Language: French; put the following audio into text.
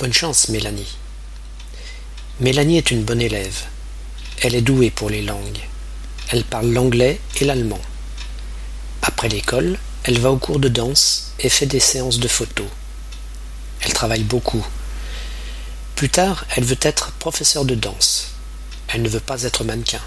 Bonne chance, Mélanie. Mélanie est une bonne élève. Elle est douée pour les langues. Elle parle l'anglais et l'allemand. Après l'école, elle va au cours de danse et fait des séances de photos. Elle travaille beaucoup. Plus tard, elle veut être professeure de danse. Elle ne veut pas être mannequin.